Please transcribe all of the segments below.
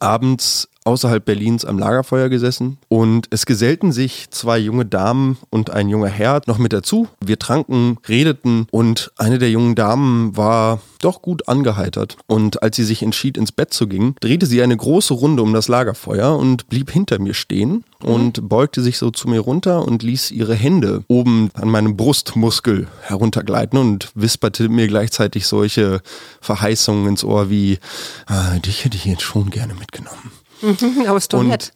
abends außerhalb Berlins am Lagerfeuer gesessen und es gesellten sich zwei junge Damen und ein junger Herr noch mit dazu. Wir tranken, redeten und eine der jungen Damen war doch gut angeheitert und als sie sich entschied ins Bett zu gehen, drehte sie eine große Runde um das Lagerfeuer und blieb hinter mir stehen und beugte sich so zu mir runter und ließ ihre Hände oben an meinem Brustmuskel heruntergleiten und wisperte mir gleichzeitig solche Verheißungen ins Ohr wie, ah, dich hätte ich jetzt schon gerne mitgenommen. Mhm, aber ist doch nett.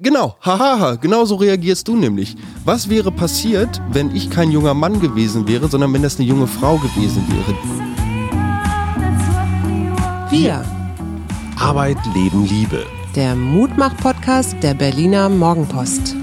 Genau, hahaha, genau so reagierst du nämlich. Was wäre passiert, wenn ich kein junger Mann gewesen wäre, sondern wenn das eine junge Frau gewesen wäre? Wir, Arbeit, Leben, Liebe. der Mutmach-Podcast der Berliner Morgenpost.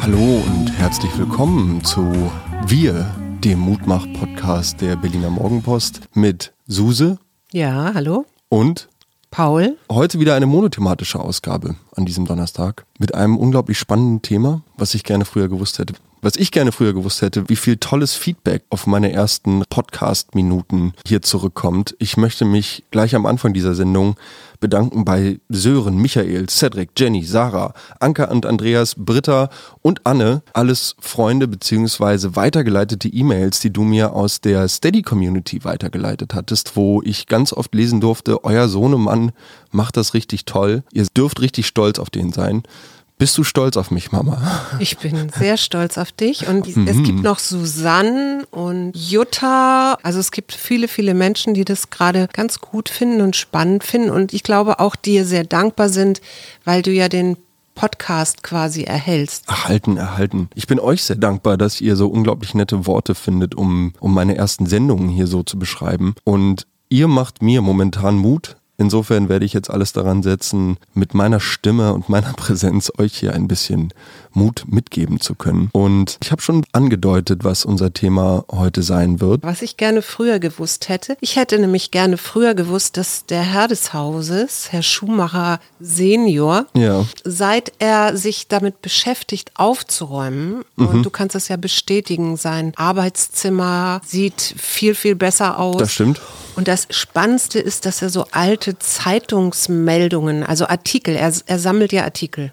Hallo und herzlich willkommen zu Wir, dem Mutmach-Podcast der Berliner Morgenpost mit Suse Ja, hallo? und Paul? heute wieder eine monothematische Ausgabe an diesem Donnerstag mit einem unglaublich spannenden Thema, was ich gerne früher gewusst hätte. Was ich gerne früher gewusst hätte, wie viel tolles Feedback auf meine ersten Podcast-Minuten hier zurückkommt. Ich möchte mich gleich am Anfang dieser Sendung bedanken bei Sören, Michael, Cedric, Jenny, Sarah, Anka und Andreas, Britta und Anne. Alles Freunde beziehungsweise weitergeleitete E-Mails, die du mir aus der Steady-Community weitergeleitet hattest, wo ich ganz oft lesen durfte, euer Sohnemann macht das richtig toll. Ihr dürft richtig stolz auf den sein. Bist du stolz auf mich, Mama? Ich bin sehr stolz auf dich. Und es gibt noch Susanne und Jutta. Also es gibt viele, viele Menschen, die das gerade ganz gut finden und spannend finden. Und ich glaube auch dir sehr dankbar sind, weil du ja den Podcast quasi erhältst. Erhalten, erhalten. Ich bin euch sehr dankbar, dass ihr so unglaublich nette Worte findet, um, um meine ersten Sendungen hier so zu beschreiben. Und ihr macht mir momentan Mut. Insofern werde ich jetzt alles daran setzen, mit meiner Stimme und meiner Präsenz euch hier ein bisschen Mut mitgeben zu können. Und ich habe schon angedeutet, was unser Thema heute sein wird. Was ich gerne früher gewusst hätte. Ich hätte nämlich gerne früher gewusst, dass der Herr des Hauses, Herr Schumacher Senior, Ja. seit er sich damit beschäftigt, aufzuräumen, und du kannst das ja bestätigen, sein Arbeitszimmer sieht viel, viel besser aus. Das stimmt. Und das Spannendste ist, dass er so alte Zeitungsmeldungen, also Artikel, er, er sammelt ja Artikel.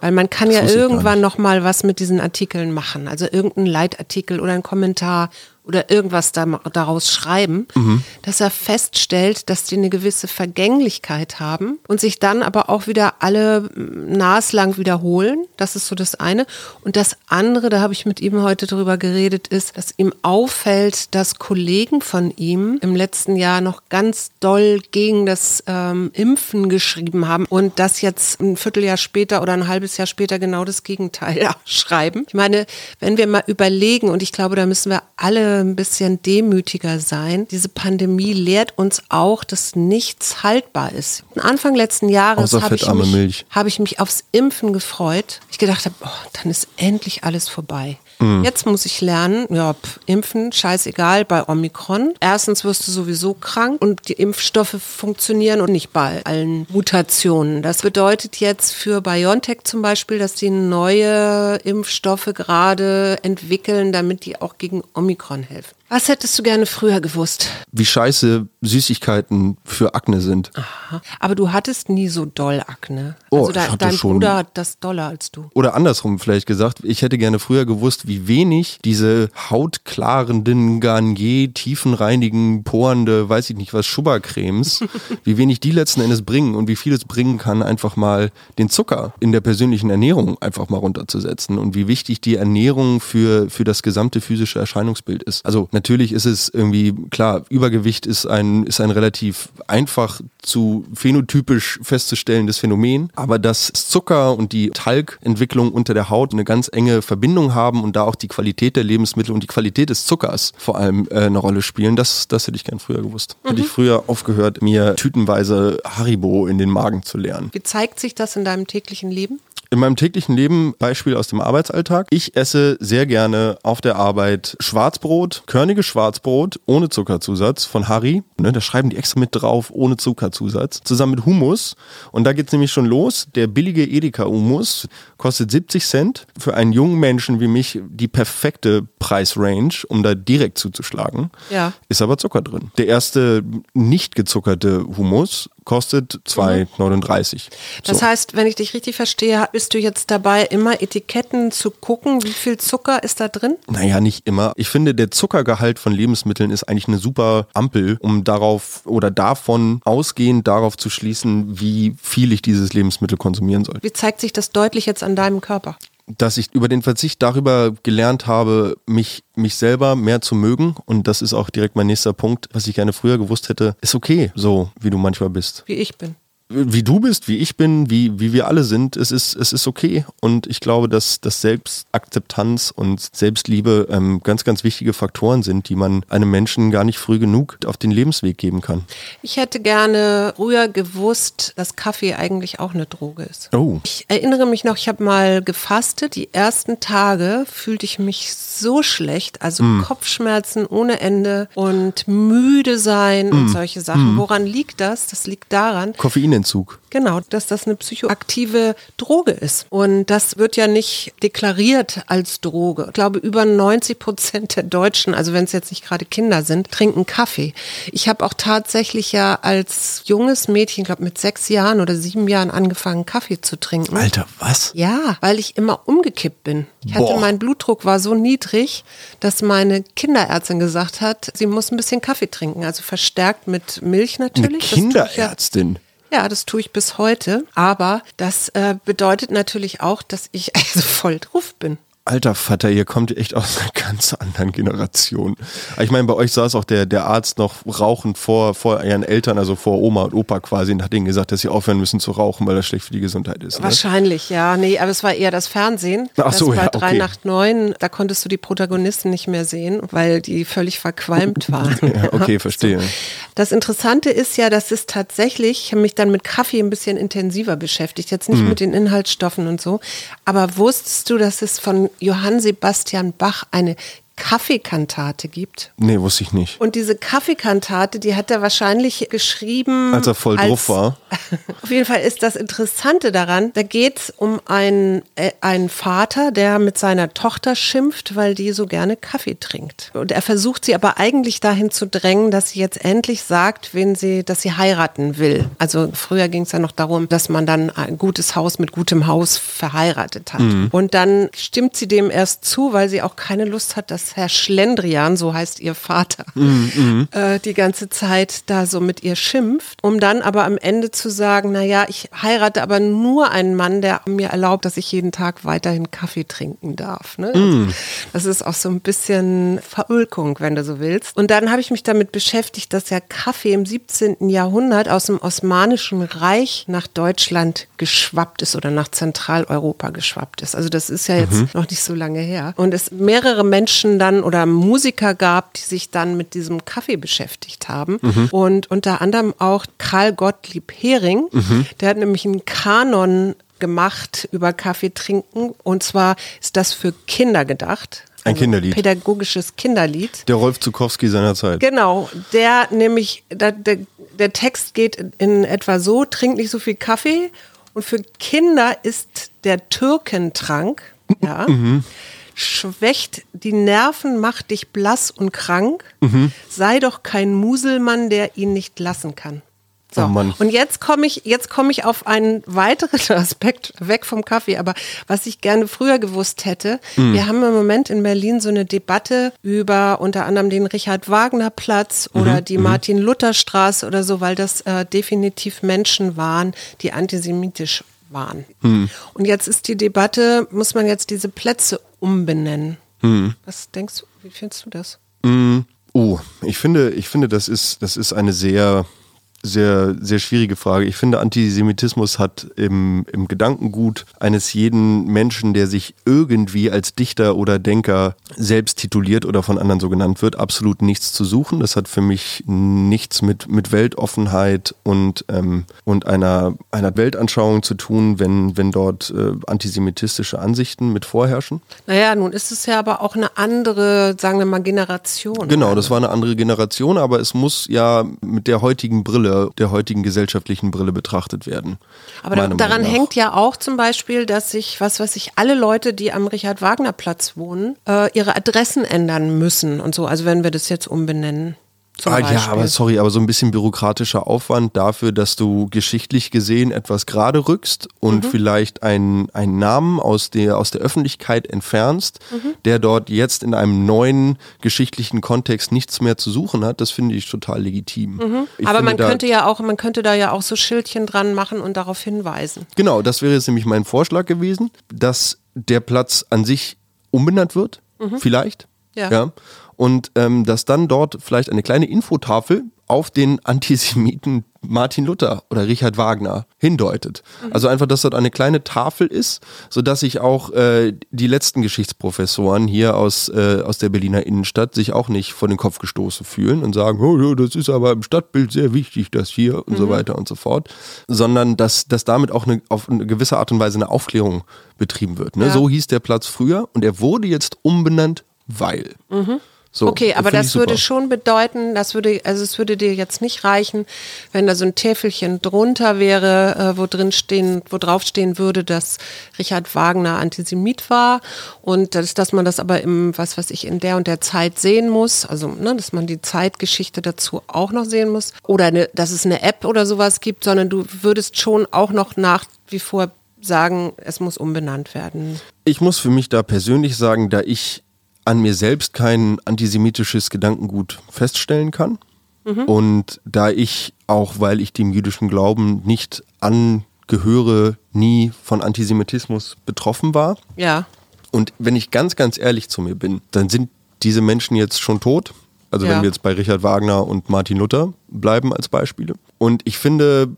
Weil man kann Das ja gar irgendwann noch mal was mit diesen Artikeln machen. Also irgendein Leitartikel oder ein Kommentar oder irgendwas da, daraus schreiben, Mhm. dass er feststellt, dass die eine gewisse Vergänglichkeit haben und sich dann aber auch wieder alle mm, naslang wiederholen. Das ist so das eine. Und das andere, da habe ich mit ihm heute drüber geredet, ist, dass ihm auffällt, dass Kollegen von ihm im letzten Jahr noch ganz doll gegen das ähm, Impfen geschrieben haben und das jetzt ein Vierteljahr später oder ein halbes Jahr später genau das Gegenteil schreiben. Ich meine, wenn wir mal überlegen, und ich glaube, da müssen wir alle ein bisschen demütiger sein, diese Pandemie lehrt uns auch, dass nichts haltbar ist. Anfang letzten Jahres habe ich, mich- habe ich mich aufs Impfen gefreut. Ich gedacht habe, oh, dann ist endlich alles vorbei. Mhm. Jetzt muss ich lernen, ja, pf, impfen, scheißegal, bei Omikron. Erstens wirst du sowieso krank und die Impfstoffe funktionieren und nicht bei allen Mutationen. Das bedeutet jetzt für BioNTech zum Beispiel, dass die neue Impfstoffe gerade entwickeln, damit die auch gegen Omikron helfen. Was hättest du gerne früher gewusst? Wie scheiße Süßigkeiten für Akne sind. Aha. Aber du hattest nie so doll Akne. Oh, also hatte dein schon- Bruder hat das doller als du. Oder andersrum vielleicht gesagt, ich hätte gerne früher gewusst, wie wenig diese hautklarenden, Garnier, tiefenreinigen, porende, weiß ich nicht was, Schubbercremes, wie wenig die letzten Endes bringen und wie viel es bringen kann, einfach mal den Zucker in der persönlichen Ernährung einfach mal runterzusetzen und wie wichtig die Ernährung für, für das gesamte physische Erscheinungsbild ist. Also natürlich ist es irgendwie, klar, Übergewicht ist ein, ist ein relativ einfach zu phänotypisch festzustellendes Phänomen, aber dass Zucker und die Talgentwicklung unter der Haut eine ganz enge Verbindung haben und da auch die Qualität der Lebensmittel und die Qualität des Zuckers vor allem äh, eine Rolle spielen, das, das hätte ich gern früher gewusst. Hätte ich früher aufgehört, mir tütenweise Haribo in den Magen zu leeren. Wie zeigt sich das in deinem täglichen Leben? In meinem täglichen Leben, Beispiel aus dem Arbeitsalltag, ich esse sehr gerne auf der Arbeit Schwarzbrot, körniges Schwarzbrot ohne Zuckerzusatz von Harry. Ne, da schreiben die extra mit drauf, ohne Zuckerzusatz. Zusammen mit Hummus. Und da geht's nämlich schon los. Der billige Edeka-Hummus kostet 70 Cent. Für einen jungen Menschen wie mich die perfekte Preisrange, um da direkt zuzuschlagen. Ja. Ist aber Zucker drin. Der erste nicht gezuckerte Hummus kostet 2,39. Das so. heißt, wenn ich dich richtig verstehe, bist du jetzt dabei, immer Etiketten zu gucken, wie viel Zucker ist da drin? Naja, nicht immer. Ich finde, der Zuckergehalt von Lebensmitteln ist eigentlich eine super Ampel, um darauf oder davon ausgehend darauf zu schließen, wie viel ich dieses Lebensmittel konsumieren soll. Wie zeigt sich das deutlich jetzt an deinem Körper? Dass ich über den Verzicht darüber gelernt habe, mich, mich selber mehr zu mögen. Und das ist auch direkt mein nächster Punkt, was ich gerne früher gewusst hätte. Ist okay, so wie du manchmal bist. Wie ich bin wie du bist, wie ich bin, wie, wie wir alle sind, es ist, es ist okay. Und ich glaube, dass, dass Selbstakzeptanz und Selbstliebe ähm, ganz, ganz wichtige Faktoren sind, die man einem Menschen gar nicht früh genug auf den Lebensweg geben kann. Ich hätte gerne früher gewusst, dass Kaffee eigentlich auch eine Droge ist. Oh. Ich erinnere mich noch, ich habe mal gefastet. Die ersten Tage fühlte ich mich so schlecht, also mm. Kopfschmerzen ohne Ende und müde sein mm. und solche Sachen. Mm. Woran liegt das? Das liegt daran. Koffein Koffeinentzug. Genau, dass das eine psychoaktive Droge ist. Und das wird ja nicht deklariert als Droge. Ich glaube, über 90 Prozent der Deutschen, also wenn es jetzt nicht gerade Kinder sind, trinken Kaffee. Ich habe auch tatsächlich ja als junges Mädchen, ich glaube mit sechs Jahren oder sieben Jahren angefangen, Kaffee zu trinken. Alter, was? Ja, weil ich immer umgekippt bin. Ich hatte, Boah. mein Blutdruck war so niedrig, dass meine Kinderärztin gesagt hat, sie muss ein bisschen Kaffee trinken. Also verstärkt mit Milch natürlich. Eine Kinderärztin? Ja, das tue ich bis heute. Aber das äh, bedeutet natürlich auch, dass ich also voll drauf bin. Alter Vater, ihr kommt echt aus einer ganz anderen Generation. Ich meine, bei euch saß auch der, der Arzt noch rauchend vor, vor ihren Eltern, also vor Oma und Opa quasi, und hat ihnen gesagt, dass sie aufhören müssen zu rauchen, weil das schlecht für die Gesundheit ist. Ne? Wahrscheinlich, ja. Nee, aber es war eher das Fernsehen. Ach so, das ja, bei 3 okay. nach 9, da konntest du die Protagonisten nicht mehr sehen, weil die völlig verqualmt waren. ja, okay, verstehe. Das Interessante ist ja, dass es tatsächlich, ich habe mich dann mit Kaffee ein bisschen intensiver beschäftigt, jetzt nicht mhm. mit den Inhaltsstoffen und so, aber wusstest du, dass es von Johann Sebastian Bach eine Kaffeekantate gibt. Nee, wusste ich nicht. Und diese Kaffeekantate, die hat er wahrscheinlich geschrieben. Als er voll als, drauf war. Auf jeden Fall ist das Interessante daran, da geht es um einen, äh, einen Vater, der mit seiner Tochter schimpft, weil die so gerne Kaffee trinkt. Und er versucht sie aber eigentlich dahin zu drängen, dass sie jetzt endlich sagt, wen sie, dass sie heiraten will. Also früher ging es ja noch darum, dass man dann ein gutes Haus mit gutem Haus verheiratet hat. Mhm. Und dann stimmt sie dem erst zu, weil sie auch keine Lust hat, dass Herr Schlendrian, so heißt ihr Vater, mm, äh, die ganze Zeit da so mit ihr schimpft, um dann aber am Ende zu sagen, naja, ich heirate aber nur einen Mann, der mir erlaubt, dass ich jeden Tag weiterhin Kaffee trinken darf. Ne? Mm. Das ist auch so ein bisschen Verulkung, wenn du so willst. Und dann habe ich mich damit beschäftigt, dass ja Kaffee im 17. Jahrhundert aus dem Osmanischen Reich nach Deutschland geschwappt ist oder nach Zentraleuropa geschwappt ist. Also das ist ja jetzt mhm. noch nicht so lange her. Und es mehrere Menschen dann oder Musiker gab, die sich dann mit diesem Kaffee beschäftigt haben. Mhm. Und unter anderem auch Karl Gottlieb Hering, mhm. der hat nämlich einen Kanon gemacht über Kaffee trinken. Und zwar ist das für Kinder gedacht. Ein also Kinderlied. Pädagogisches Kinderlied. Der Rolf Zukowski seiner Zeit. Genau, der nämlich, der, der, der Text geht in etwa so, trink nicht so viel Kaffee und für Kinder ist der Türkentrank, ja, mhm schwächt die Nerven, macht dich blass und krank. Mhm. Sei doch kein Muselmann, der ihn nicht lassen kann. So. Oh und jetzt komme ich, jetzt komme ich auf einen weiteren Aspekt weg vom Kaffee, aber was ich gerne früher gewusst hätte. Mhm. Wir haben im Moment in Berlin so eine Debatte über unter anderem den Richard Wagner Platz oder mhm. die mhm. Martin Luther Straße oder so, weil das äh, definitiv Menschen waren, die antisemitisch waren. Mhm. Und jetzt ist die Debatte, muss man jetzt diese Plätze umbenennen? Mhm. Was denkst du, wie findest du das? Mhm. Oh, ich finde, ich finde, das ist, das ist eine sehr sehr, sehr schwierige Frage. Ich finde, Antisemitismus hat im, im Gedankengut eines jeden Menschen, der sich irgendwie als Dichter oder Denker selbst tituliert oder von anderen so genannt wird, absolut nichts zu suchen. Das hat für mich nichts mit, mit Weltoffenheit und, ähm, und einer, einer Weltanschauung zu tun, wenn, wenn dort äh, antisemitistische Ansichten mit vorherrschen. Naja, nun ist es ja aber auch eine andere, sagen wir mal, Generation. Genau, das war eine andere Generation, aber es muss ja mit der heutigen Brille der heutigen gesellschaftlichen Brille betrachtet werden. Aber daran hängt ja auch zum Beispiel, dass sich, was weiß ich, alle Leute, die am Richard-Wagner-Platz wohnen, äh, ihre Adressen ändern müssen und so. Also wenn wir das jetzt umbenennen. Zum ah, Beispiel. ja, aber sorry, aber so ein bisschen bürokratischer Aufwand dafür, dass du geschichtlich gesehen etwas gerade rückst und Mhm. vielleicht einen, einen Namen aus der, aus der Öffentlichkeit entfernst, Mhm. der dort jetzt in einem neuen geschichtlichen Kontext nichts mehr zu suchen hat, das finde ich total legitim. Ich Mhm. aber man könnte ja auch, man könnte da ja auch so Schildchen dran machen und darauf hinweisen. Genau, das wäre jetzt nämlich mein Vorschlag gewesen, dass der Platz an sich umbenannt wird, vielleicht. Mhm. Ja. Und ähm, dass dann dort vielleicht eine kleine Infotafel auf den Antisemiten Martin Luther oder Richard Wagner hindeutet. Mhm. Also einfach, dass dort eine kleine Tafel ist, sodass sich auch äh, die letzten Geschichtsprofessoren hier aus, äh, aus der Berliner Innenstadt sich auch nicht vor den Kopf gestoßen fühlen und sagen, oh, ja, das ist aber im Stadtbild sehr wichtig, das hier und Mhm. so weiter und so fort, sondern dass, dass damit auch eine, auf eine gewisse Art und Weise eine Aufklärung betrieben wird. Ne? Ja. So hieß der Platz früher und er wurde jetzt umbenannt, weil. So, Okay, aber das würde schon bedeuten, das würde, also es würde dir jetzt nicht reichen, wenn da so ein Täfelchen drunter wäre, äh, wo drin stehen, wo drauf stehen würde, dass Richard Wagner Antisemit war und dass, dass man das aber im, was weiß ich, in der und der Zeit sehen muss, also ne, dass man die Zeitgeschichte dazu auch noch sehen muss oder eine, dass es eine App oder sowas gibt, sondern du würdest schon auch noch nach wie vor sagen, es muss umbenannt werden. Ich muss für mich da persönlich sagen, da ich an mir selbst kein antisemitisches Gedankengut feststellen kann und da ich auch, weil ich dem jüdischen Glauben nicht angehöre, nie von Antisemitismus betroffen war. Ja. Und wenn ich ganz, ganz ehrlich zu mir bin, dann sind diese Menschen jetzt schon tot. Also Ja. wenn wir jetzt bei Richard Wagner und Martin Luther bleiben als Beispiele. Und ich finde,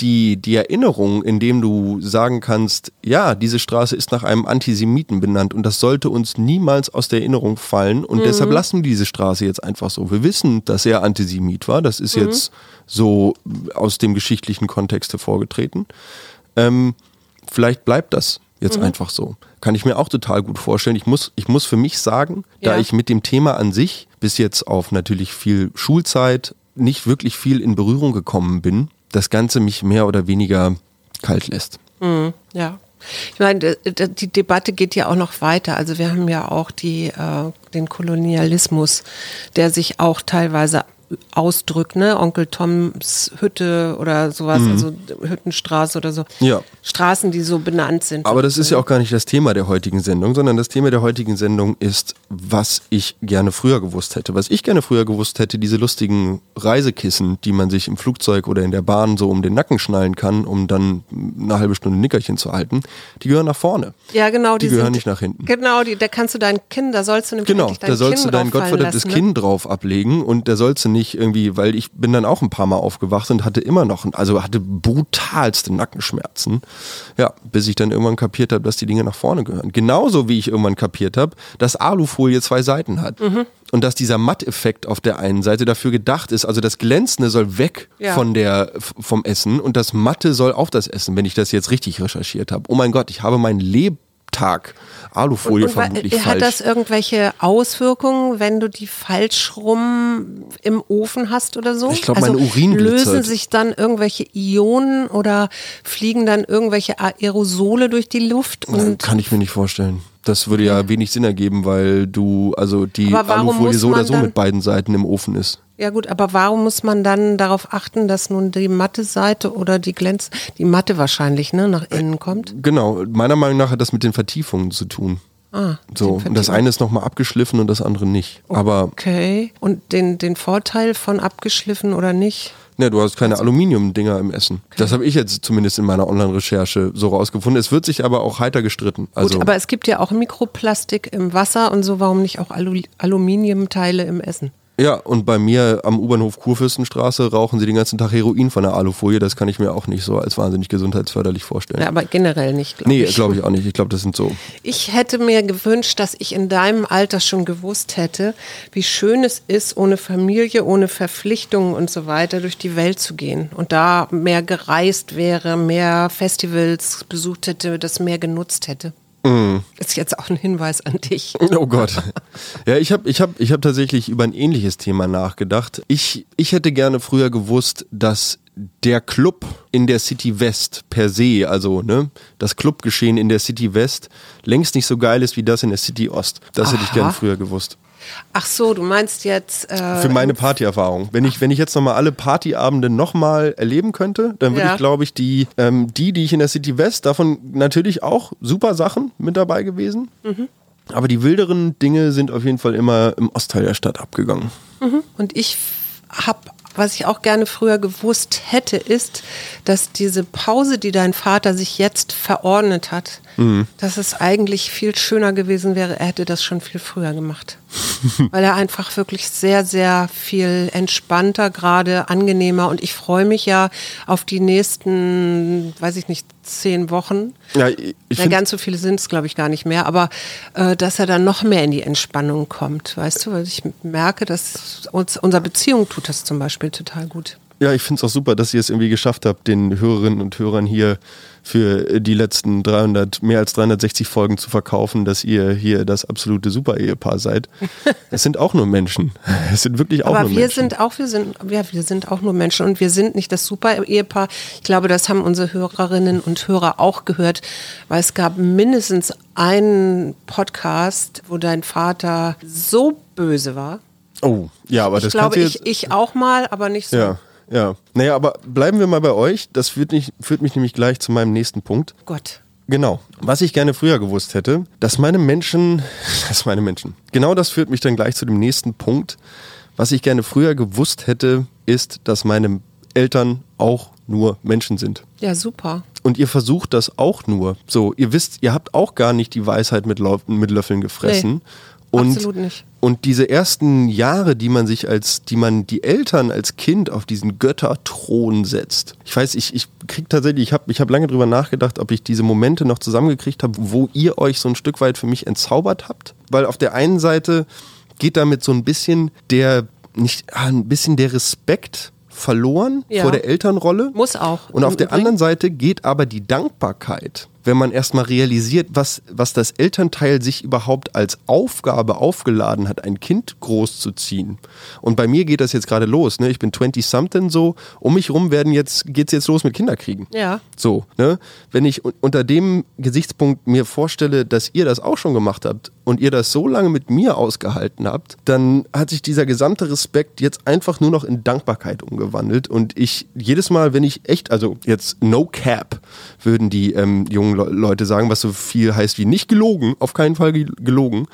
die, die Erinnerung, indem du sagen kannst, ja, diese Straße ist nach einem Antisemiten benannt und das sollte uns niemals aus der Erinnerung fallen und deshalb lassen wir diese Straße jetzt einfach so. Wir wissen, dass er Antisemit war. Das ist jetzt so aus dem geschichtlichen Kontext hervorgetreten. Ähm, vielleicht bleibt das jetzt Mhm. einfach so. Kann ich mir auch total gut vorstellen. Ich muss, ich muss für mich sagen, da Ja. ich mit dem Thema an sich bis jetzt auf natürlich viel Schulzeit nicht wirklich viel in Berührung gekommen bin, das Ganze mich mehr oder weniger kalt lässt. Ja. Ich meine, die Debatte geht ja auch noch weiter. Also wir haben ja auch die, äh, den Kolonialismus, der sich auch teilweise ausdrückt, ne? Onkel Toms Hütte oder sowas, also Hüttenstraße oder so. Mhm. Ja. Straßen, die so benannt sind. Aber das ist ja auch gar nicht das Thema der heutigen Sendung, sondern das Thema der heutigen Sendung ist, was ich gerne früher gewusst hätte. Was ich gerne früher gewusst hätte, diese lustigen Reisekissen, die man sich im Flugzeug oder in der Bahn so um den Nacken schnallen kann, um dann eine halbe Stunde Nickerchen zu halten, die gehören nach vorne. ja, genau. die Die, gehören sind, nicht nach hinten. Genau, die, da kannst du dein Kinn, da sollst du nämlich Genau, da sollst Kinn du dein gottverdammtes lassen, ne? Kinn drauf ablegen und da sollst du nicht irgendwie, weil ich bin dann auch ein paar Mal aufgewacht und hatte immer noch, also hatte brutalste Nackenschmerzen. Ja, bis ich dann irgendwann kapiert habe, dass die Dinge nach vorne gehören. Genauso wie ich irgendwann kapiert habe, dass Alufolie zwei Seiten hat. Mhm. Und dass dieser Matteffekt auf der einen Seite dafür gedacht ist, also das Glänzende soll weg Ja. von der, vom Essen und das Matte soll auf das Essen, wenn ich das jetzt richtig recherchiert habe. Oh mein Gott, ich habe meinen Lebtag Alufolie Und vermutlich hat falsch. das irgendwelche Auswirkungen, wenn du die falsch rum im Ofen hast oder so? Also Ich glaub, mein Urin lösen sich dann irgendwelche Ionen oder fliegen dann irgendwelche Aerosole durch die Luft? Und Kann ich mir nicht vorstellen. Das würde ja wenig Sinn ergeben, weil du, also die Alufolie so oder so mit beiden Seiten im Ofen ist. Ja gut, aber warum muss man dann darauf achten, dass nun die matte Seite oder die Glänz, die matte wahrscheinlich, ne, nach innen kommt? Genau, meiner Meinung nach hat das mit den Vertiefungen zu tun. Ah, So, und das eine ist nochmal abgeschliffen und das andere nicht. Aber Okay. Und den, den Vorteil von abgeschliffen oder nicht? ne, du hast keine Aluminium-Dinger im Essen. Das habe ich jetzt zumindest in meiner Online-Recherche so rausgefunden. Es wird sich aber auch heiter gestritten. Also, Gut, aber es gibt ja auch Mikroplastik im Wasser und so, warum nicht auch Alu Aluminiumteile im Essen? Ja, und bei mir am U-Bahnhof Kurfürstenstraße rauchen sie den ganzen Tag Heroin von der Alufolie. Das kann ich mir auch nicht so als wahnsinnig gesundheitsförderlich vorstellen. Ja, aber generell nicht, glaube nee, ich. glaube ich auch nicht. Ich glaube, das sind so Ich hätte mir gewünscht, dass ich in deinem Alter schon gewusst hätte, wie schön es ist, ohne Familie, ohne Verpflichtungen und so weiter durch die Welt zu gehen. Und da mehr gereist wäre, mehr Festivals besucht hätte, das mehr genutzt hätte. Mhm. Ist jetzt auch ein Hinweis an dich. Oh Gott. Ja, ich habe ich hab, ich hab tatsächlich über ein ähnliches Thema nachgedacht. Ich, ich hätte gerne früher gewusst, dass der Club in der City West per se, also ne, das Clubgeschehen in der City West längst nicht so geil ist wie das in der City Ost. Das hätte ich Aha. gerne früher gewusst. Ach so, du meinst jetzt. Äh, Für meine Partyerfahrung. Wenn ich, wenn ich jetzt nochmal alle Partyabende nochmal erleben könnte, dann würde Ja. ich, glaube ich, die, ähm, die, die ich in der City West, davon natürlich auch super Sachen mit dabei gewesen. Mhm. Aber die wilderen Dinge sind auf jeden Fall immer im Ostteil der Stadt abgegangen. Und ich habe, was ich auch gerne früher gewusst hätte, ist, dass diese Pause, die dein Vater sich jetzt verordnet hat, dass es eigentlich viel schöner gewesen wäre, er hätte das schon viel früher gemacht. Weil er einfach wirklich sehr, sehr viel entspannter, gerade angenehmer und ich freue mich ja auf die nächsten, weiß ich nicht, zehn Wochen. Ja, ich find- ganz so viele sind es, glaube ich, gar nicht mehr, aber äh, dass er dann noch mehr in die Entspannung kommt, weißt du, weil ich merke, dass uns unserer Beziehung tut das zum Beispiel total gut. Ja, ich finde es auch super, dass ihr es irgendwie geschafft habt, den Hörerinnen und Hörern hier für die letzten 300, mehr als 360 Folgen zu verkaufen, dass ihr hier das absolute Super-Ehepaar seid. Es sind auch nur Menschen. Es sind wirklich auch Aber nur wir Menschen. sind auch, wir sind, ja, wir sind auch nur Menschen und wir sind nicht das Super-Ehepaar. Ich glaube, das haben unsere Hörerinnen und Hörer auch gehört, weil es gab mindestens einen Podcast, wo dein Vater so böse war. oh, ja, aber Ich das glaube, kannst du jetzt, ich, ich auch mal, aber nicht so. Ja, ja. Naja, aber bleiben wir mal bei euch. Das führt, nicht, führt mich nämlich gleich zu meinem nächsten Punkt. Gott. Genau. Was ich gerne früher gewusst hätte, dass meine Menschen, dass meine Menschen, genau das führt mich dann gleich zu dem nächsten Punkt. Was ich gerne früher gewusst hätte, ist, dass meine Eltern auch nur Menschen sind. Ja, super. Und ihr versucht das auch nur. So, ihr wisst, ihr habt auch gar nicht die Weisheit mit, Löffeln gefressen. Und, absolut nicht. Und diese ersten Jahre, die man sich als, die man die Eltern als Kind auf diesen Götterthron setzt. Ich weiß, ich, ich krieg tatsächlich, ich habe ich hab lange drüber nachgedacht, ob ich diese Momente noch zusammengekriegt habe, wo ihr euch so ein Stück weit für mich entzaubert habt. Weil auf der einen Seite geht damit so ein bisschen der, nicht, ah, ein bisschen der Respekt verloren Ja. vor der Elternrolle. Muss auch. Und auf der anderen Seite geht aber die Dankbarkeit, wenn man erstmal realisiert, was, was das Elternteil sich überhaupt als Aufgabe aufgeladen hat, ein Kind großzuziehen. Und bei mir geht das jetzt gerade los. Ne? Ich bin 20-something so. Um mich rum werden jetzt, geht's jetzt los mit Kinderkriegen. Ja. So, ne? Wenn ich un- unter dem Gesichtspunkt mir vorstelle, dass ihr das auch schon gemacht habt und ihr das so lange mit mir ausgehalten habt, dann hat sich dieser gesamte Respekt jetzt einfach nur noch in Dankbarkeit umgewandelt. Und ich jedes Mal, wenn ich echt, also jetzt no cap, würden die ähm, jungen Le Leute sagen, was so viel heißt wie nicht gelogen, auf keinen Fall ge gelogen.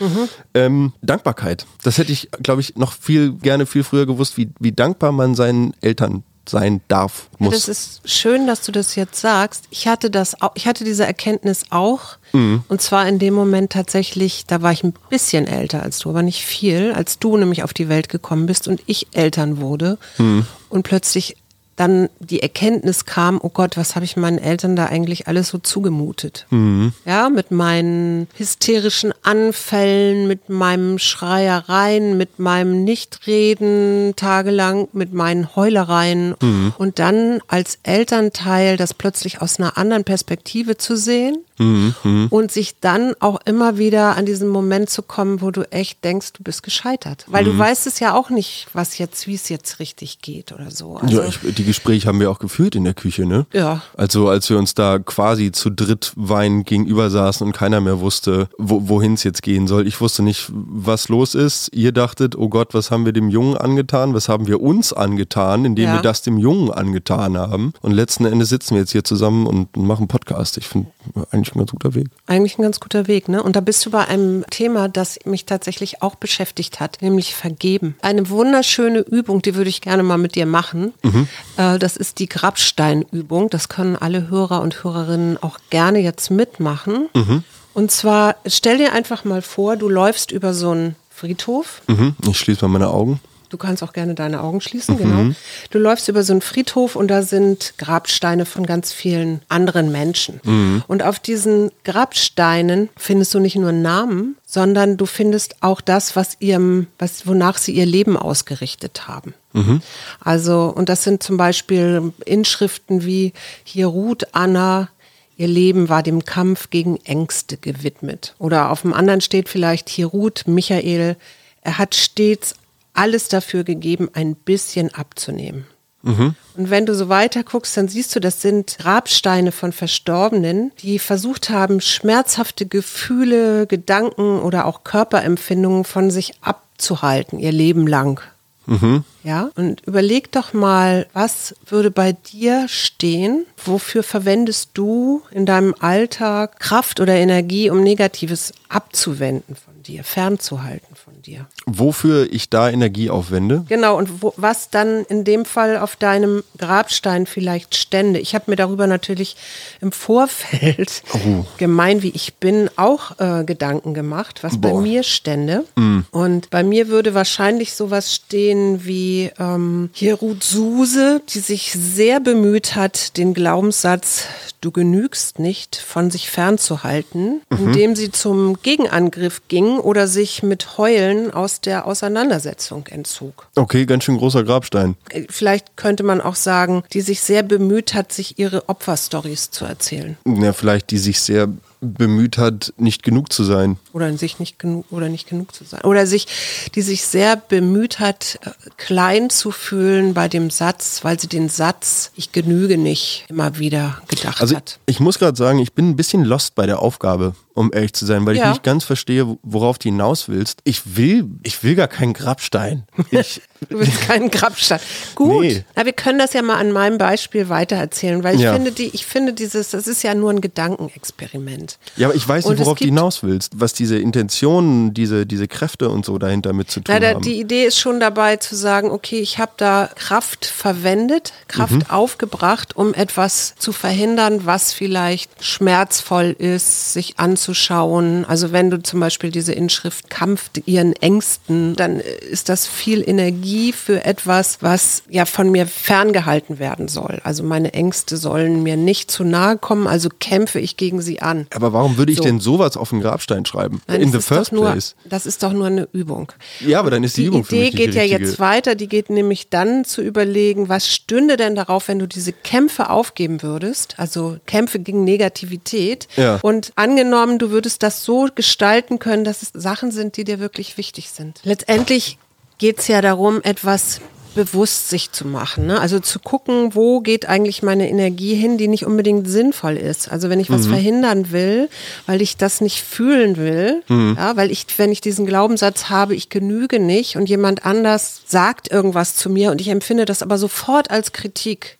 Ähm, Dankbarkeit. Das hätte ich, glaube ich, noch viel gerne viel früher gewusst, wie, wie dankbar man seinen Eltern sein darf, muss. das ist schön, dass du das jetzt sagst. Ich hatte das auch, ich hatte diese Erkenntnis auch. Mhm. Und zwar in dem Moment tatsächlich, da war ich ein bisschen älter als du, aber nicht viel, als du nämlich auf die Welt gekommen bist und ich Eltern wurde. Mhm. Und plötzlich dann die Erkenntnis kam, oh Gott, was habe ich meinen Eltern da eigentlich alles so zugemutet? Mhm. Ja, mit meinen hysterischen Anfällen, mit meinem Schreiereien, mit meinem Nichtreden tagelang, mit meinen Heulereien Mhm. und dann als Elternteil das plötzlich aus einer anderen Perspektive zu sehen Mhm, und sich dann auch immer wieder an diesen Moment zu kommen, wo du echt denkst, du bist gescheitert. Weil Mhm. du weißt es ja auch nicht, was jetzt, wie es jetzt richtig geht oder so. Also, ja, ich, die Gespräche haben wir auch geführt in der Küche, ne? Ja. Also als wir uns da quasi zu dritt Wein gegenüber saßen und keiner mehr wusste, wo, wohin es jetzt gehen soll. Ich wusste nicht, was los ist. Ihr dachtet, oh Gott, was haben wir dem Jungen angetan? Was haben wir uns angetan, indem Ja. wir das dem Jungen angetan haben? Und letzten Endes sitzen wir jetzt hier zusammen und machen Podcast. Ich finde eigentlich ein ganz guter Weg. Eigentlich ein ganz guter Weg, ne? Und da bist du bei einem Thema, das mich tatsächlich auch beschäftigt hat, nämlich Vergeben. Eine wunderschöne Übung, die würde ich gerne mal mit dir machen. Äh, das ist die Grabsteinübung. Das können alle Hörer und Hörerinnen auch gerne jetzt mitmachen. Und zwar stell dir einfach mal vor, du läufst über so einen Friedhof. Mhm. Ich schließe mal meine Augen. Du kannst auch gerne deine Augen schließen, genau. Du läufst über so einen Friedhof und da sind Grabsteine von ganz vielen anderen Menschen. Und auf diesen Grabsteinen findest du nicht nur Namen, sondern du findest auch das, was ihrem, was, wonach sie ihr Leben ausgerichtet haben. Also, und das sind zum Beispiel Inschriften wie hier ruht Anna, Ihr Leben war dem Kampf gegen Ängste gewidmet. Oder auf dem anderen steht vielleicht, hier ruht Michael, er hat stets alles dafür gegeben, ein bisschen abzunehmen. Und wenn du so weiter guckst, dann siehst du, das sind Grabsteine von Verstorbenen, die versucht haben, schmerzhafte Gefühle, Gedanken oder auch Körperempfindungen von sich abzuhalten, ihr Leben lang. Ja, und überleg doch mal, was würde bei dir stehen? Wofür verwendest du in deinem Alltag Kraft oder Energie, um Negatives abzuwenden von dir, fernzuhalten von dir? Wofür ich da Energie aufwende? Genau, und wo, was dann in dem Fall auf deinem Grabstein vielleicht stände. Ich habe mir darüber natürlich im Vorfeld, Oh. gemein wie ich bin, auch äh, Gedanken gemacht, was bei Boah. mir stände. Und bei mir würde wahrscheinlich sowas stehen wie ähm, hier Ruth Suse, die sich sehr bemüht hat, den Glaubenssatz, du genügst nicht, von sich fernzuhalten, indem sie zum Gegenangriff ging oder sich mit Heulen aus der Auseinandersetzung entzog. Okay, ganz schön großer Grabstein. Äh, Vielleicht könnte man auch sagen, die sich sehr bemüht hat, sich ihre Opferstories zu erzählen. Ja, vielleicht die sich sehr bemüht hat, nicht genug zu sein. Oder sich nicht genug oder nicht genug zu sein. Oder sich, die sich sehr bemüht hat, äh, klein zu fühlen bei dem Satz, weil sie den Satz, ich genüge nicht, immer wieder gedacht Also hat. ich muss gerade sagen, ich bin ein bisschen lost bei der Aufgabe, um ehrlich zu sein, weil ich Ja. nicht ganz verstehe, worauf du hinaus willst. Ich will, ich will gar keinen Grabstein. Ich, Du willst keinen Grabstein. Gut. Nee. Na, wir können das ja mal an meinem Beispiel weitererzählen, weil ich Ja. finde, die, ich finde dieses, das ist ja nur ein Gedankenexperiment. Ja, aber ich weiß nicht, worauf du hinaus willst, was diese Intentionen, diese, diese Kräfte und so dahinter mit zu tun Na, da, haben. die Idee ist schon dabei zu sagen, okay, ich habe da Kraft verwendet, Kraft Mhm. aufgebracht, um etwas zu verhindern, was vielleicht schmerzvoll ist, sich anzuschauen. Also wenn du zum Beispiel diese Inschrift Kampf ihren Ängsten, dann ist das viel Energie für etwas, was ja von mir ferngehalten werden soll. Also meine Ängste sollen mir nicht zu nahe kommen, also kämpfe ich gegen sie an. Aber warum würde ich So. denn sowas auf den Grabstein schreiben? Nein, In the first nur, place. Das ist doch nur eine Übung. Ja, aber dann ist die, Die Übung für Idee mich nicht geht die ja jetzt weiter, die geht nämlich dann zu überlegen, was stünde denn darauf, wenn du diese Kämpfe aufgeben würdest, also Kämpfe gegen Negativität. Ja. Und angenommen, du würdest das so gestalten können, dass es Sachen sind, die dir wirklich wichtig sind. Letztendlich geht es ja darum, etwas bewusst sich zu machen. Ne? Also zu gucken, wo geht eigentlich meine Energie hin, die nicht unbedingt sinnvoll ist. Also wenn ich was verhindern will, weil ich das nicht fühlen will, ja, weil ich, wenn ich diesen Glaubenssatz habe, ich genüge nicht und jemand anders sagt irgendwas zu mir und ich empfinde das aber sofort als Kritik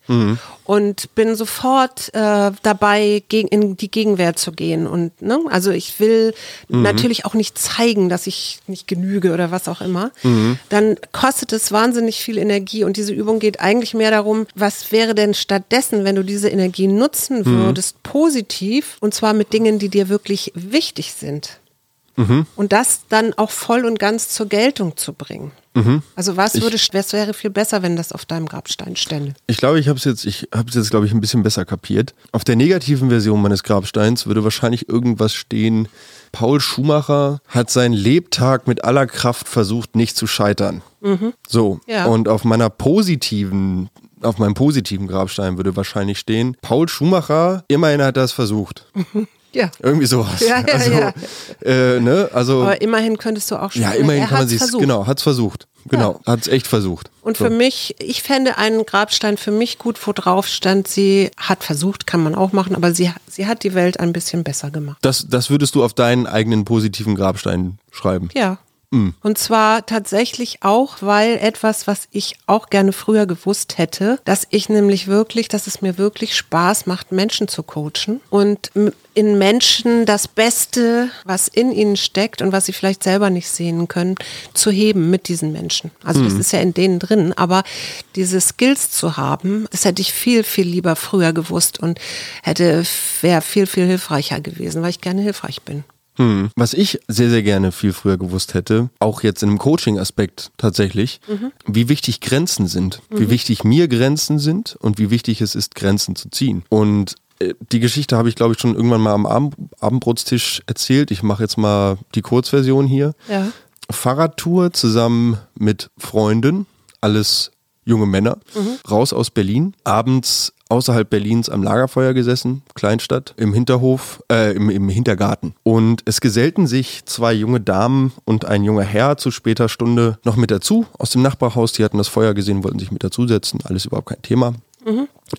und bin sofort äh, dabei, gegen, in die Gegenwehr zu gehen. Und ne, also ich will natürlich auch nicht zeigen, dass ich nicht genüge oder was auch immer. Dann kostet es wahnsinnig viel Energie und diese Übung geht eigentlich mehr darum, was wäre denn stattdessen, wenn du diese Energie nutzen würdest, positiv und zwar mit Dingen, die dir wirklich wichtig sind. Und das dann auch voll und ganz zur Geltung zu bringen. Also was würde, was wäre viel besser, wenn das auf deinem Grabstein stände? Ich glaube, ich habe es jetzt, ich habe es jetzt, glaube ich, ein bisschen besser kapiert. Auf der negativen Version meines Grabsteins würde wahrscheinlich irgendwas stehen. Paul Schumacher hat seinen Lebtag mit aller Kraft versucht, nicht zu scheitern. So. Ja. Und auf meiner positiven, auf meinem positiven Grabstein würde wahrscheinlich stehen, Paul Schumacher, immerhin hat er es versucht. Ja. Irgendwie sowas. Ja, ja, also, ja. Äh, ne? Also, Aber immerhin könntest du auch schon. ja, immerhin er kann man sich, genau, hat's versucht. Genau, hat's echt versucht. Und So. für mich, ich fände einen Grabstein für mich gut, wo drauf stand, sie hat versucht, kann man auch machen, aber sie, sie hat die Welt ein bisschen besser gemacht. Das, das würdest du auf deinen eigenen positiven Grabstein schreiben. Ja. Und zwar tatsächlich auch, weil etwas, was ich auch gerne früher gewusst hätte, dass ich nämlich wirklich, dass es mir wirklich Spaß macht, Menschen zu coachen und in Menschen das Beste, was in ihnen steckt und was sie vielleicht selber nicht sehen können, zu heben mit diesen Menschen. Also das ist ja in denen drin, aber diese Skills zu haben, das hätte ich viel, viel lieber früher gewusst und hätte, wäre viel, viel hilfreicher gewesen, weil ich gerne hilfreich bin. Hm. Was ich sehr, sehr gerne viel früher gewusst hätte, auch jetzt in einem Coaching-Aspekt tatsächlich, wie wichtig Grenzen sind. Wie wichtig mir Grenzen sind und wie wichtig es ist, Grenzen zu ziehen. Und äh, die Geschichte habe ich, glaube ich, schon irgendwann mal am Abend Abendbrotstisch erzählt. Ich mache jetzt mal die Kurzversion hier. Ja. Fahrradtour zusammen mit Freunden, alles junge Männer, raus aus Berlin, abends außerhalb Berlins am Lagerfeuer gesessen, Kleinstadt, im Hinterhof, äh, im, im Hintergarten. Und es gesellten sich zwei junge Damen und ein junger Herr zu später Stunde noch mit dazu aus dem Nachbarhaus. Die hatten das Feuer gesehen, wollten sich mit dazusetzen, alles überhaupt kein Thema.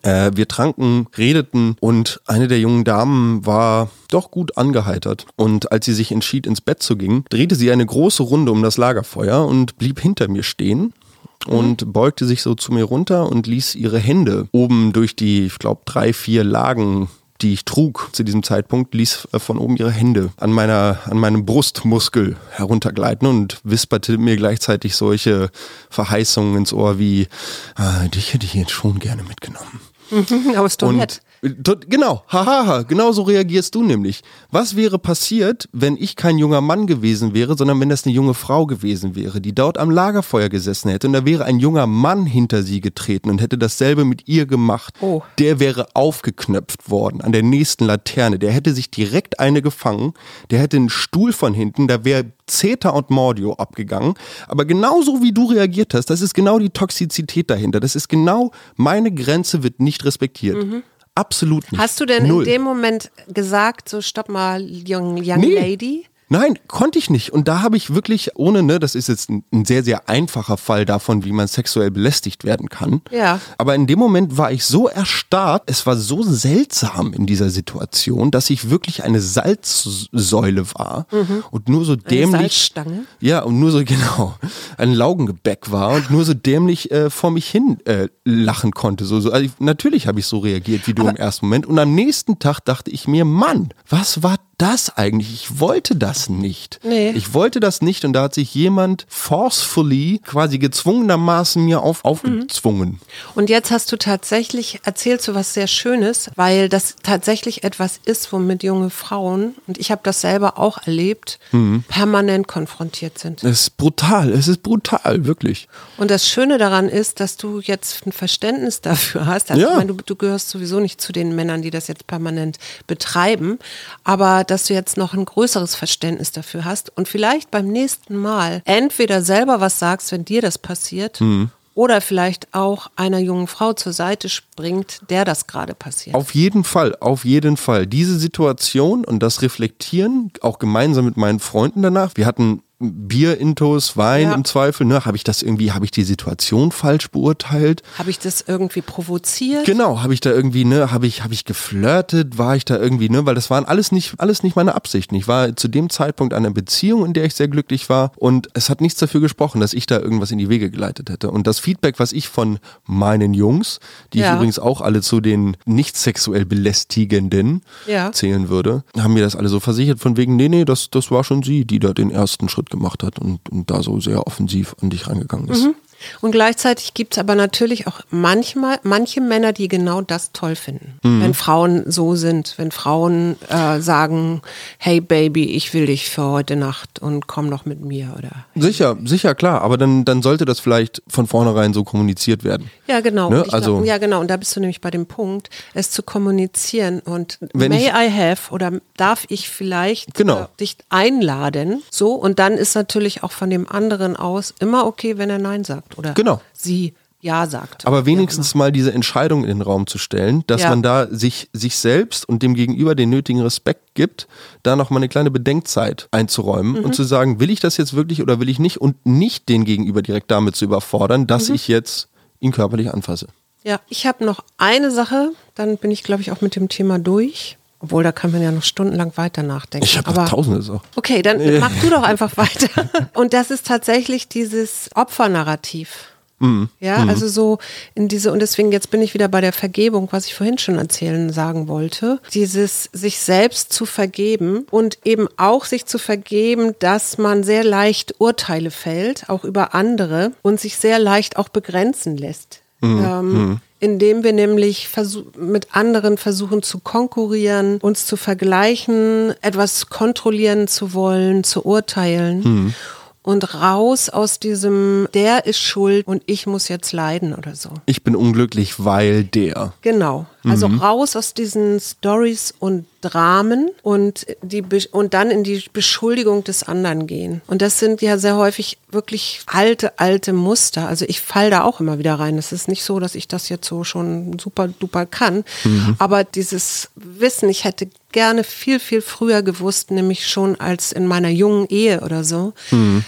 Äh, wir tranken, redeten und eine der jungen Damen war doch gut angeheitert. Und als sie sich entschied, ins Bett zu gehen, drehte sie eine große Runde um das Lagerfeuer und blieb hinter mir stehen und beugte sich so zu mir runter und ließ ihre Hände oben durch die, ich glaube, drei, vier Lagen die ich trug zu diesem Zeitpunkt, ließ äh, von oben ihre Hände an meiner, an meinem Brustmuskel heruntergleiten und wisperte mir gleichzeitig solche Verheißungen ins Ohr wie, ah, dich hätte ich jetzt schon gerne mitgenommen. Aber ist doch Und nett. Genau, hahaha, genau so reagierst du nämlich. Was wäre passiert, wenn ich kein junger Mann gewesen wäre, sondern wenn das eine junge Frau gewesen wäre, die dort am Lagerfeuer gesessen hätte und da wäre ein junger Mann hinter sie getreten und hätte dasselbe mit ihr gemacht. Oh. Der wäre aufgeknöpft worden an der nächsten Laterne. Der hätte sich direkt eine gefangen, der hätte einen Stuhl von hinten, da wäre Zeta und Mordio abgegangen. Aber genauso wie du reagiert hast, das ist genau die Toxizität dahinter. Das ist genau, meine Grenze wird nicht respektiert. Absolut nicht. Hast du denn Null. in dem Moment gesagt, so stopp mal, young, young Nee. lady? Nein, konnte ich nicht. Und da habe ich wirklich, ohne, ne, das ist jetzt ein, ein sehr, sehr einfacher Fall davon, wie man sexuell belästigt werden kann. Ja. Aber in dem Moment war ich so erstarrt, es war so seltsam in dieser Situation, dass ich wirklich eine Salzsäule war und nur so dämlich. Salzstange? Ja, und nur so, genau, ein Laugengebäck war und nur so dämlich äh, vor mich hin äh, lachen konnte. So, so. Also ich, natürlich habe ich so reagiert wie du im ersten Moment. Und am nächsten Tag dachte ich mir, Mann, was war das eigentlich? Ich wollte das nicht. Nee. Ich wollte das nicht und da hat sich jemand forcefully, quasi gezwungenermaßen mir auf, aufgezwungen. Und jetzt hast du tatsächlich, erzählst du was sehr Schönes, weil das tatsächlich etwas ist, womit junge Frauen, und ich habe das selber auch erlebt, Mhm. permanent konfrontiert sind. Es ist brutal, es ist brutal, wirklich. Und das Schöne daran ist, dass du jetzt ein Verständnis dafür hast. Also Ja. ich meine, du, du gehörst sowieso nicht zu den Männern, die das jetzt permanent betreiben, aber dass du jetzt noch ein größeres Verständnis dafür hast und vielleicht beim nächsten Mal entweder selber was sagst, wenn dir das passiert, Mhm. oder vielleicht auch einer jungen Frau zur Seite springt, der das gerade passiert. Auf jeden Fall, auf jeden Fall. Diese Situation und das Reflektieren, auch gemeinsam mit meinen Freunden danach. Wir hatten Bier-Intos, Wein Ja. im Zweifel. Ne? Habe ich das irgendwie, habe ich die Situation falsch beurteilt? Habe ich das irgendwie provoziert? Genau, habe ich da irgendwie, ne, habe ich, habe ich geflirtet, war ich da irgendwie, ne, weil das waren alles nicht, alles nicht meine Absichten. Ich war zu dem Zeitpunkt in einer Beziehung, in der ich sehr glücklich war und es hat nichts dafür gesprochen, dass ich da irgendwas in die Wege geleitet hätte. Und das Feedback, was ich von meinen Jungs, die ich Ja. übrigens auch alle zu den nicht sexuell belästigenden Ja. zählen würde, haben mir das alle so versichert von wegen, nee, nee, das, das war schon sie, die da den ersten Schritt gemacht hat und, und da so sehr offensiv an dich rangegangen ist. Und gleichzeitig gibt es aber natürlich auch manchmal manche Männer, die genau das toll finden. Mhm. Wenn Frauen so sind, wenn Frauen äh, sagen, hey Baby, ich will dich für heute Nacht und komm doch mit mir oder. Sicher, sicher, klar, aber dann, dann sollte das vielleicht von vornherein so kommuniziert werden. Ja, genau. Ne, also- glaub, ja, genau. Und da bist du nämlich bei dem Punkt, es zu kommunizieren und Wenn may ich- I have oder darf ich vielleicht Genau. äh, dich einladen? So. Und dann ist natürlich auch von dem anderen aus immer okay, wenn er Nein sagt oder Genau. sie Ja sagt. Aber wenigstens mal diese Entscheidung in den Raum zu stellen, dass Ja. man da sich, sich selbst und dem Gegenüber den nötigen Respekt gibt, da noch mal eine kleine Bedenkzeit einzuräumen Mhm. und zu sagen, will ich das jetzt wirklich oder will ich nicht und nicht den Gegenüber direkt damit zu überfordern, dass Mhm. ich jetzt ihn körperlich anfasse. Ja, ich habe noch eine Sache, dann bin ich, glaube ich, auch mit dem Thema durch. Obwohl, da kann man ja noch stundenlang weiter nachdenken. Ich habe Aber- tausende Sachen. Okay, dann mach du doch einfach weiter. Und das ist tatsächlich dieses Opfernarrativ. Ja, also so in diese, und deswegen jetzt bin ich wieder bei der Vergebung, was ich vorhin schon erzählen sagen wollte. Dieses sich selbst zu vergeben und eben auch sich zu vergeben, dass man sehr leicht Urteile fällt, auch über andere und sich sehr leicht auch begrenzen lässt. Ähm, indem wir nämlich mit anderen versuchen zu konkurrieren, uns zu vergleichen, etwas kontrollieren zu wollen, zu urteilen. Und raus aus diesem, der ist schuld und ich muss jetzt leiden oder so. Ich bin unglücklich, weil der. Genau. Also raus aus diesen Stories und Dramen und die und dann in die Beschuldigung des anderen gehen. Und das sind ja sehr häufig wirklich alte, alte Muster. Also ich fall da auch immer wieder rein. Es ist nicht so, dass ich das jetzt so schon super duper kann. Aber dieses Wissen, ich hätte gerne viel, viel früher gewusst, nämlich schon als in meiner jungen Ehe oder so,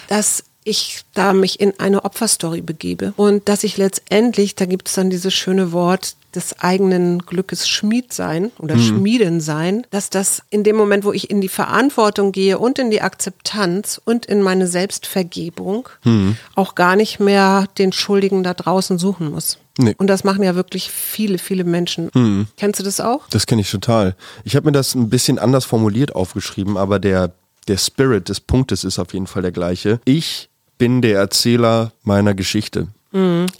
dass ich da mich in eine Opferstory begebe und dass ich letztendlich, da gibt es dann dieses schöne Wort des eigenen Glückes Schmied sein oder Schmieden sein, dass das in dem Moment, wo ich in die Verantwortung gehe und in die Akzeptanz und in meine Selbstvergebung auch gar nicht mehr den Schuldigen da draußen suchen muss. Nee. Und das machen ja wirklich viele, viele Menschen. Kennst du das auch? Das kenne ich total. Ich habe mir das ein bisschen anders formuliert aufgeschrieben, aber der, der Spirit des Punktes ist auf jeden Fall der gleiche. Ich bin der Erzähler meiner Geschichte.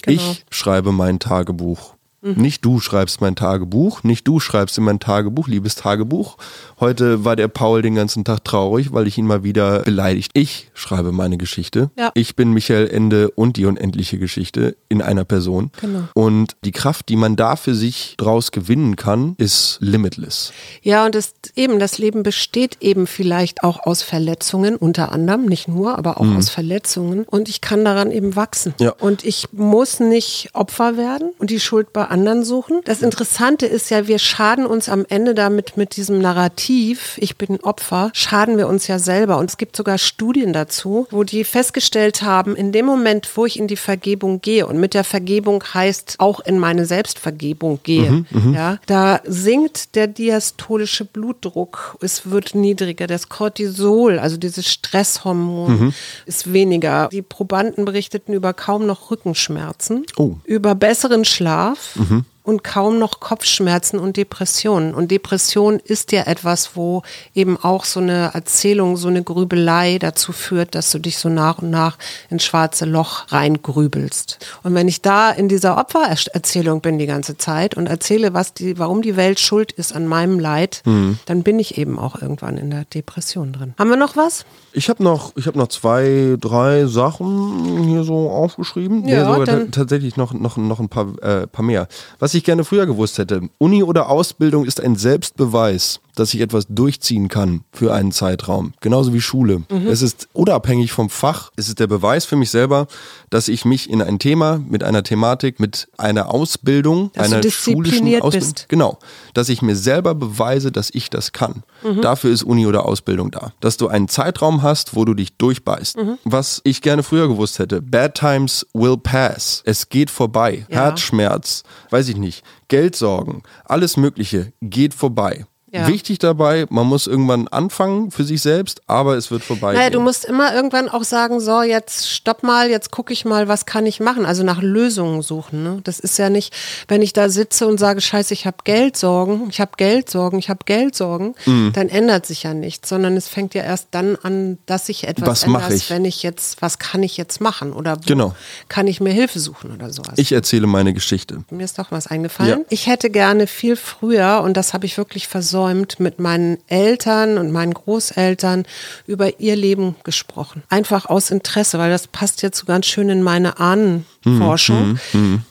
Ich schreibe mein Tagebuch. Nicht du schreibst mein Tagebuch, nicht du schreibst in mein Tagebuch, liebes Tagebuch. Heute war der Paul den ganzen Tag traurig, weil ich ihn mal wieder beleidigt. Ich schreibe meine Geschichte. Ja. Ich bin Michael Ende und die unendliche Geschichte in einer Person. Genau. Und die Kraft, die man da für sich draus gewinnen kann, ist limitless. Ja, und das, eben, das Leben besteht eben vielleicht auch aus Verletzungen, unter anderem, nicht nur, aber auch aus Verletzungen. Und ich kann daran eben wachsen. Ja. Und ich muss nicht Opfer werden und die Schuld bei anderen suchen. Das Interessante ist ja, wir schaden uns am Ende damit mit diesem Narrativ, ich bin Opfer, schaden wir uns ja selber. Und es gibt sogar Studien dazu, wo die festgestellt haben, in dem Moment, wo ich in die Vergebung gehe und mit der Vergebung heißt auch in meine Selbstvergebung gehe, ja, da sinkt der diastolische Blutdruck, es wird niedriger, das Cortisol, also dieses Stresshormon, ist weniger. Die Probanden berichteten über kaum noch Rückenschmerzen, Oh. über besseren Schlaf. Mhm. Und kaum noch Kopfschmerzen und Depressionen. Und Depression ist ja etwas, wo eben auch so eine Erzählung, so eine Grübelei dazu führt, dass du dich so nach und nach ins schwarze Loch reingrübelst. Und wenn ich da in dieser Opfererzählung bin die ganze Zeit und erzähle, was die, warum die Welt schuld ist an meinem Leid, dann bin ich eben auch irgendwann in der Depression drin. Haben wir noch was? Ich habe noch, ich habe noch zwei, drei Sachen hier so aufgeschrieben. Ja, Nee, sogar dann- ta- tatsächlich noch, noch, noch ein paar, äh, paar mehr. Was ich gerne früher gewusst hätte. Uni oder Ausbildung ist ein Selbstbeweis, dass ich etwas durchziehen kann für einen Zeitraum. Genauso wie Schule. Mhm. Es ist unabhängig vom Fach. Es ist der Beweis für mich selber, dass ich mich in ein Thema, mit einer Thematik, mit einer Ausbildung, Dass einer schulischen Ausbildung, bist. Genau, dass ich mir selber beweise, dass ich das kann. Dafür ist Uni oder Ausbildung da. Dass du einen Zeitraum hast, wo du dich durchbeißt. Was ich gerne früher gewusst hätte. Bad times will pass. Es geht vorbei. Ja. Herzschmerz, weiß ich nicht. Geldsorgen, alles Mögliche geht vorbei. Ja. Wichtig dabei, man muss irgendwann anfangen für sich selbst, aber es wird vorbei. Naja, du musst immer irgendwann auch sagen, so, jetzt stopp mal, jetzt gucke ich mal, was kann ich machen? Also nach Lösungen suchen. Ne? Das ist ja nicht, wenn ich da sitze und sage, scheiße, ich habe Geldsorgen, ich habe Geldsorgen, ich habe Geldsorgen, Mhm. dann ändert sich ja nichts, sondern es fängt ja erst dann an, dass sich etwas Was ändert, ich? wenn ich jetzt, was kann ich jetzt machen? Oder Genau. kann ich mir Hilfe suchen oder sowas? Ich erzähle meine Geschichte. Mir ist doch was eingefallen. Ja. Ich hätte gerne viel früher, und das habe ich wirklich versäumt, mit meinen Eltern und meinen Großeltern über ihr Leben gesprochen. Einfach aus Interesse, weil das passt jetzt so ganz schön in meine Ahnenforschung,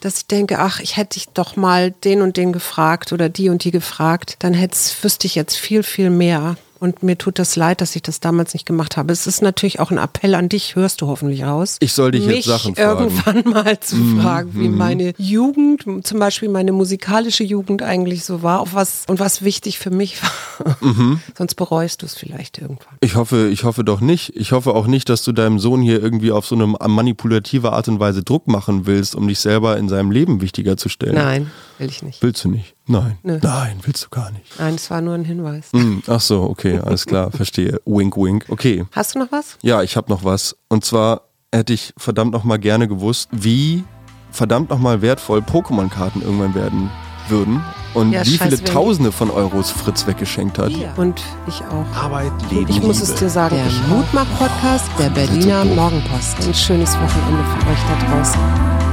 dass ich denke, ach, ich hätte ich doch mal den und den gefragt oder die und die gefragt, dann hätte wüsste ich jetzt viel, viel mehr. Und mir tut das leid, dass ich das damals nicht gemacht habe. Es ist natürlich auch ein Appell an dich, hörst du hoffentlich raus. Ich soll dich jetzt Sachen fragen. irgendwann mal zu fragen, wie meine Jugend, zum Beispiel meine musikalische Jugend eigentlich so war, auf was und was wichtig für mich war. Sonst bereust du es vielleicht irgendwann. Ich hoffe, ich hoffe doch nicht. Ich hoffe auch nicht, dass du deinem Sohn hier irgendwie auf so eine manipulative Art und Weise Druck machen willst, um dich selber in seinem Leben wichtiger zu stellen. Nein, will ich nicht. Willst du nicht? Nein. Nö. Nein, willst du gar nicht. Nein, es war nur ein Hinweis. Hm, ach so, okay, alles klar, verstehe. Wink, wink. Okay. Hast du noch was? Ja, ich habe noch was. Und zwar hätte ich verdammt noch mal gerne gewusst, wie verdammt noch mal wertvoll Pokémon-Karten irgendwann werden würden und Ja, wie scheiß, viele Tausende von Euros Fritz weggeschenkt hat. Und ich auch. Arbeit, Leben, Ich muss es Liebe. dir sagen, der Mutmach-Podcast der Berliner Morgenpost. Ein schönes Wochenende für euch da draußen.